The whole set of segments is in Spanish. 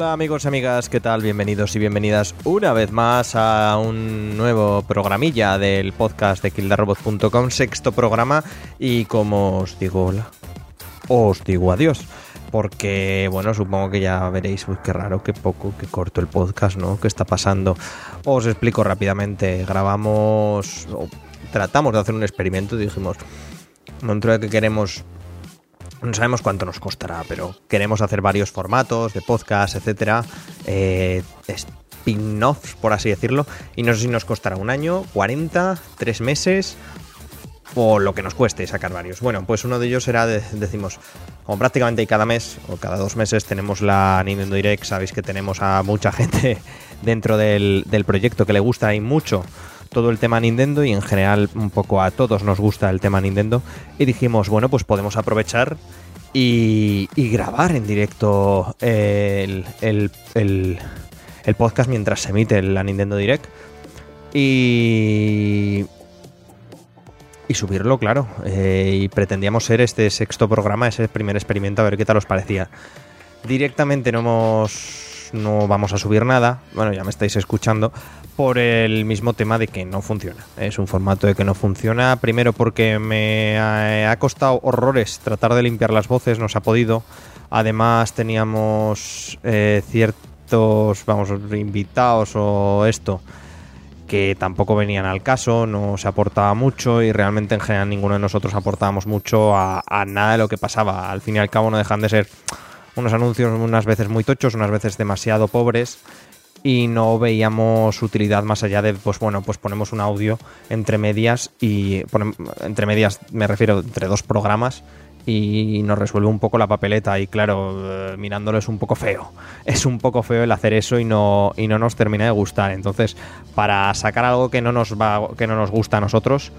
Hola amigos y amigas, ¿qué tal? Bienvenidos y bienvenidas una vez más a un nuevo programilla del podcast de kildarrobot.com, sexto programa y como os digo hola, os digo adiós. Porque, bueno, supongo que ya veréis, uy, qué raro, qué poco, qué corto el podcast, ¿no? ¿Qué está pasando? Os explico rápidamente. Grabamos, tratamos de hacer un experimento dijimos, dentro de que queremos no sabemos cuánto nos costará, pero queremos hacer varios formatos de podcast, etcétera, eh, spin-offs, por así decirlo, y no sé si nos costará un año, 40, 3 meses o lo que nos cueste sacar varios. Bueno, pues uno de ellos será, decimos, como prácticamente cada mes o cada dos meses tenemos la Nintendo Direct, sabéis que tenemos a mucha gente dentro del, del proyecto que le gusta y mucho todo el tema Nintendo y en general un poco a todos nos gusta el tema Nintendo y dijimos, bueno, pues podemos aprovechar y, grabar en directo el, podcast mientras se emite la Nintendo Direct y, y subirlo, claro. Eh, y pretendíamos ser este sexto programa, ese primer experimento, a ver qué tal os parecía. Directamente no hemos no vamos a subir nada, bueno, ya me estáis escuchando, por el mismo tema de que no funciona. Es un formato de que no funciona, primero porque me ha costado horrores tratar de limpiar las voces, no se ha podido. Además teníamos eh, ciertos, vamos, invitados o esto que tampoco venían al caso, no se aportaba mucho y realmente en general ninguno de nosotros aportábamos mucho a, a nada de lo que pasaba. Al fin y al cabo no dejan de ser unos anuncios unas veces muy tochos, unas veces demasiado pobres y no veíamos utilidad más allá de, pues bueno, pues ponemos un audio entre medias y entre medias me refiero entre dos programas y nos resuelve un poco la papeleta y claro, eh, mirándolo es un poco feo. Es un poco feo el hacer eso y no y no nos termina de gustar. Entonces, para sacar algo que no nos va que no nos gusta a nosotros,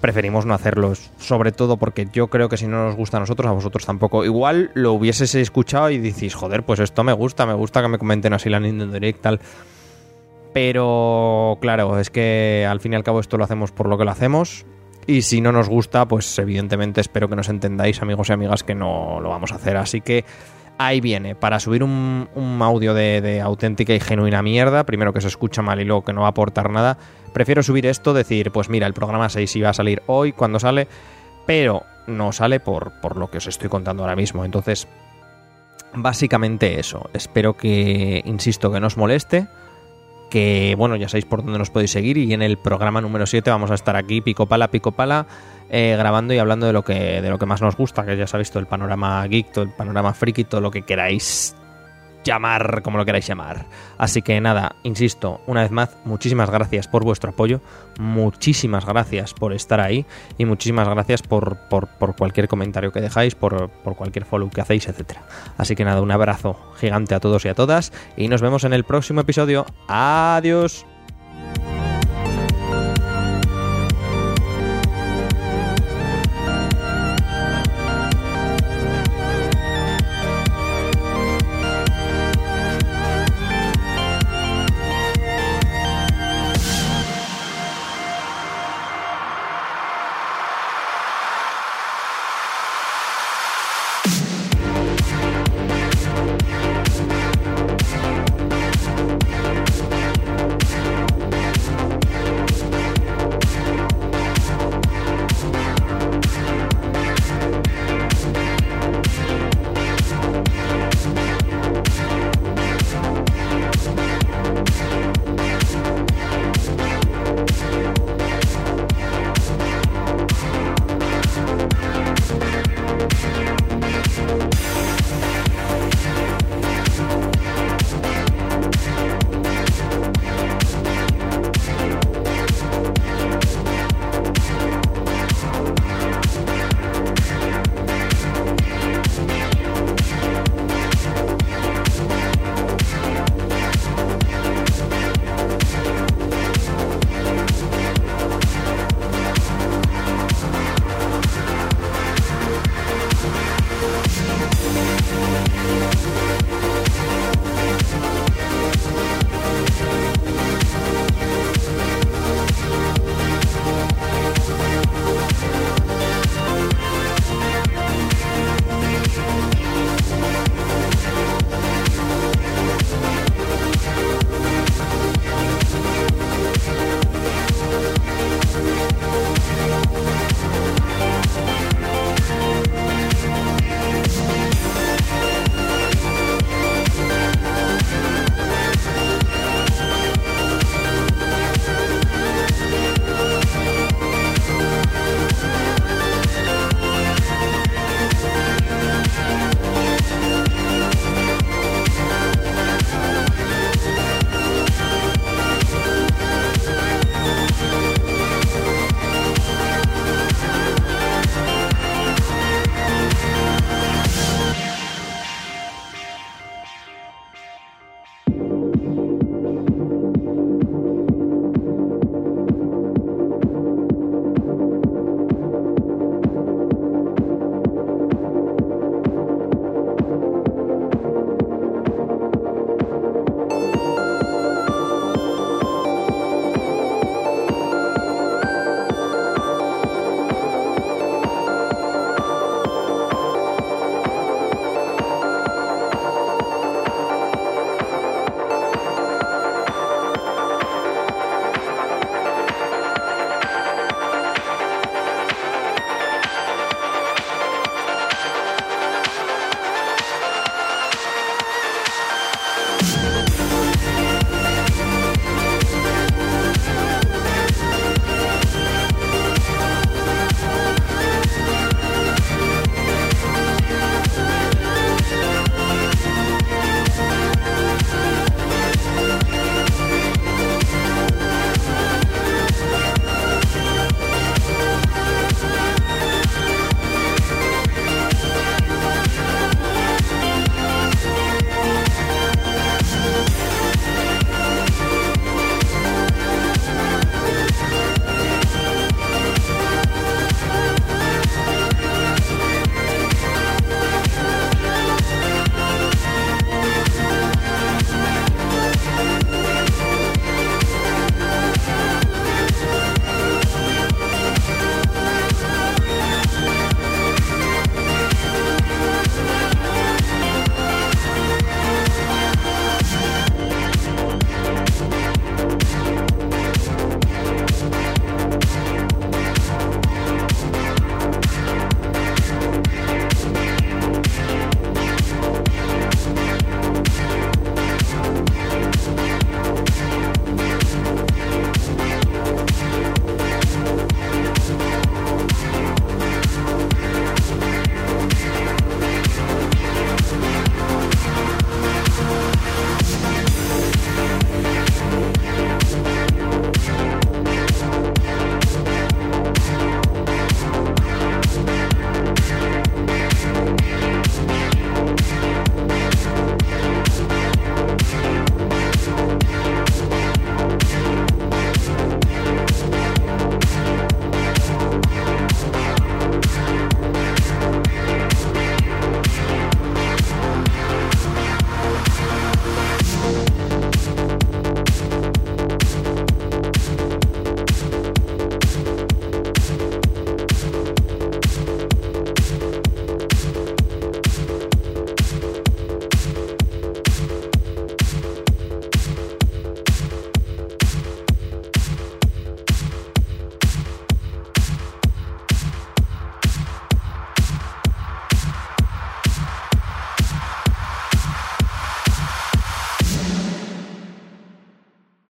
preferimos no hacerlos. Sobre todo porque yo creo que si no nos gusta a nosotros, a vosotros tampoco. Igual lo hubieses escuchado y decís, joder, pues esto me gusta, me gusta que me comenten así la Nintendo Direct, tal. Pero claro, es que al fin y al cabo esto lo hacemos por lo que lo hacemos. Y si no nos gusta, pues evidentemente espero que nos entendáis, amigos y amigas, que no lo vamos a hacer. Así que ahí viene, para subir un, audio de, auténtica y genuina mierda, primero que se escucha mal y luego que no va a aportar nada, prefiero subir esto, decir, pues mira, el programa 6 iba a salir hoy, cuando sale, pero no sale por, por lo que os estoy contando ahora mismo. Entonces, básicamente eso. Espero que, insisto, que no os moleste. Que bueno, ya sabéis por dónde nos podéis seguir. Y en el programa número 7 vamos a estar aquí, pico pala, pico pala eh, grabando y hablando de lo que de lo que más nos gusta, que ya sabéis todo el panorama geek, todo el panorama friki, todo lo que queráis llamar como lo queráis llamar. Así que nada, insisto, una vez más, muchísimas gracias por vuestro apoyo, muchísimas gracias por estar ahí y muchísimas gracias por, por, cualquier comentario que dejáis, por, por, cualquier follow que hacéis, etc. Así que nada, un abrazo gigante a todos y a todas y nos vemos en el próximo episodio. Adiós.